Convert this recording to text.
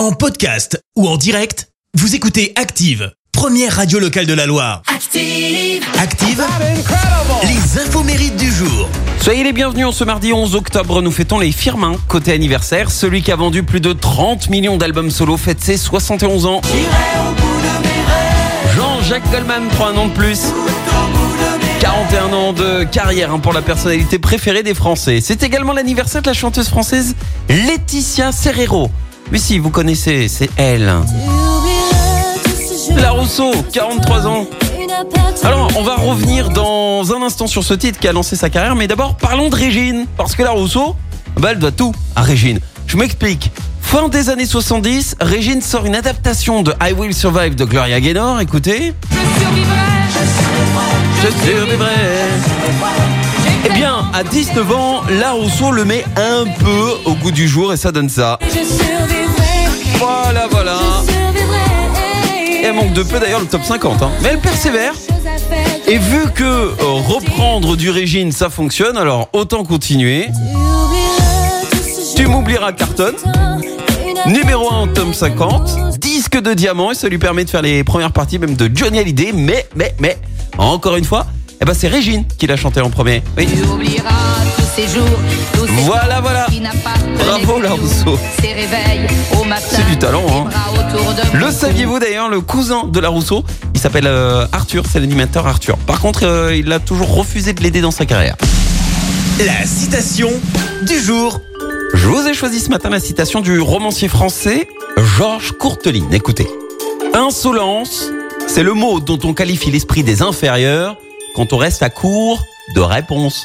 En podcast ou en direct, vous écoutez Active, première radio locale de la Loire. Active. Active, les infos mérites du jour. Soyez les bienvenus en ce mardi 11 octobre. Nous fêtons les Firmin côté anniversaire. Celui qui a vendu plus de 30 millions d'albums solo fête ses 71 ans. Jean-Jacques Goldman prend un an de plus. 41 ans de carrière hein, pour la personnalité préférée des Français. C'est également l'anniversaire de la chanteuse française Laetitia Serrero. Mais si, vous connaissez, c'est elle. La Rousseau, 43 ans. Alors, on va revenir dans un instant sur ce titre qui a lancé sa carrière, mais d'abord parlons de Régine, parce que la Rousseau, bah, elle doit tout à Régine. Je m'explique. Fin des années 70, Régine sort une adaptation de I Will Survive de Gloria Gaynor, écoutez. Je survivrai. Eh bien, à 19 ans, la Rousseau le met un peu au goût du jour et ça donne ça. Voilà, voilà. Elle manque de peu d'ailleurs le top 50. hein. Mais elle persévère. Et vu que euh, reprendre du Régine, ça fonctionne, alors autant continuer. Tu m'oublieras Carton. Numéro 1 en tome 50, disque de diamant et ça lui permet de faire les premières parties même de Johnny Hallyday. Mais, mais, mais, encore une fois, eh ben c'est Régine qui l'a chanté en premier. Voilà, voilà. Bravo, donné la de nous. Rousseau. Ces réveils au matin. C'est du talent, hein. Le saviez-vous d'ailleurs, le cousin de la Rousseau, il s'appelle euh, Arthur, c'est l'animateur Arthur. Par contre, euh, il a toujours refusé de l'aider dans sa carrière. La citation du jour. Je vous ai choisi ce matin la citation du romancier français Georges Courteline. Écoutez. Insolence, c'est le mot dont on qualifie l'esprit des inférieurs quand on reste à court de réponses.